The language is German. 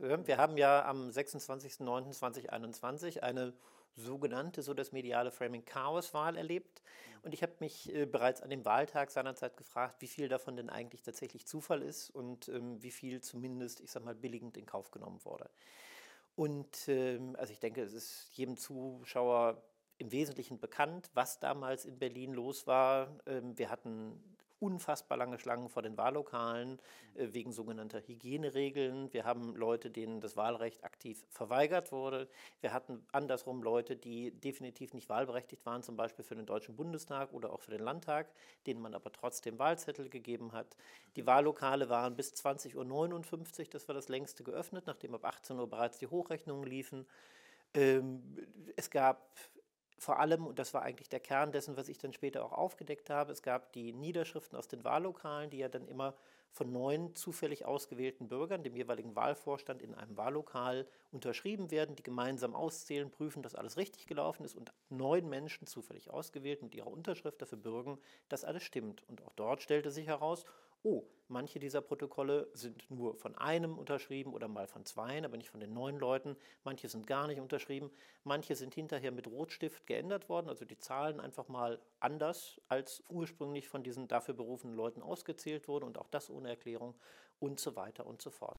Wir haben ja am 26.09.2021 eine sogenannte, so das mediale Framing Chaos-Wahl erlebt. Und ich habe mich äh, bereits an dem Wahltag seinerzeit gefragt, wie viel davon denn eigentlich tatsächlich Zufall ist und ähm, wie viel zumindest, ich sag mal, billigend in Kauf genommen wurde. Und ähm, also ich denke, es ist jedem Zuschauer im Wesentlichen bekannt, was damals in Berlin los war. Ähm, wir hatten unfassbar lange Schlangen vor den Wahllokalen äh, wegen sogenannter Hygieneregeln. Wir haben Leute, denen das Wahlrecht aktiv verweigert wurde. Wir hatten andersrum Leute, die definitiv nicht wahlberechtigt waren, zum Beispiel für den Deutschen Bundestag oder auch für den Landtag, denen man aber trotzdem Wahlzettel gegeben hat. Die Wahllokale waren bis 20.59 Uhr, das war das längste geöffnet, nachdem ab 18 Uhr bereits die Hochrechnungen liefen. Ähm, es gab vor allem, und das war eigentlich der Kern dessen, was ich dann später auch aufgedeckt habe, es gab die Niederschriften aus den Wahllokalen, die ja dann immer von neun zufällig ausgewählten Bürgern, dem jeweiligen Wahlvorstand in einem Wahllokal unterschrieben werden, die gemeinsam auszählen, prüfen, dass alles richtig gelaufen ist und neun Menschen zufällig ausgewählt mit ihrer Unterschrift dafür bürgen, dass alles stimmt. Und auch dort stellte sich heraus, oh, manche dieser Protokolle sind nur von einem unterschrieben oder mal von zweien, aber nicht von den neun Leuten. Manche sind gar nicht unterschrieben. Manche sind hinterher mit Rotstift geändert worden, also die Zahlen einfach mal anders, als ursprünglich von diesen dafür berufenen Leuten ausgezählt wurden und auch das ohne Erklärung und so weiter und so fort.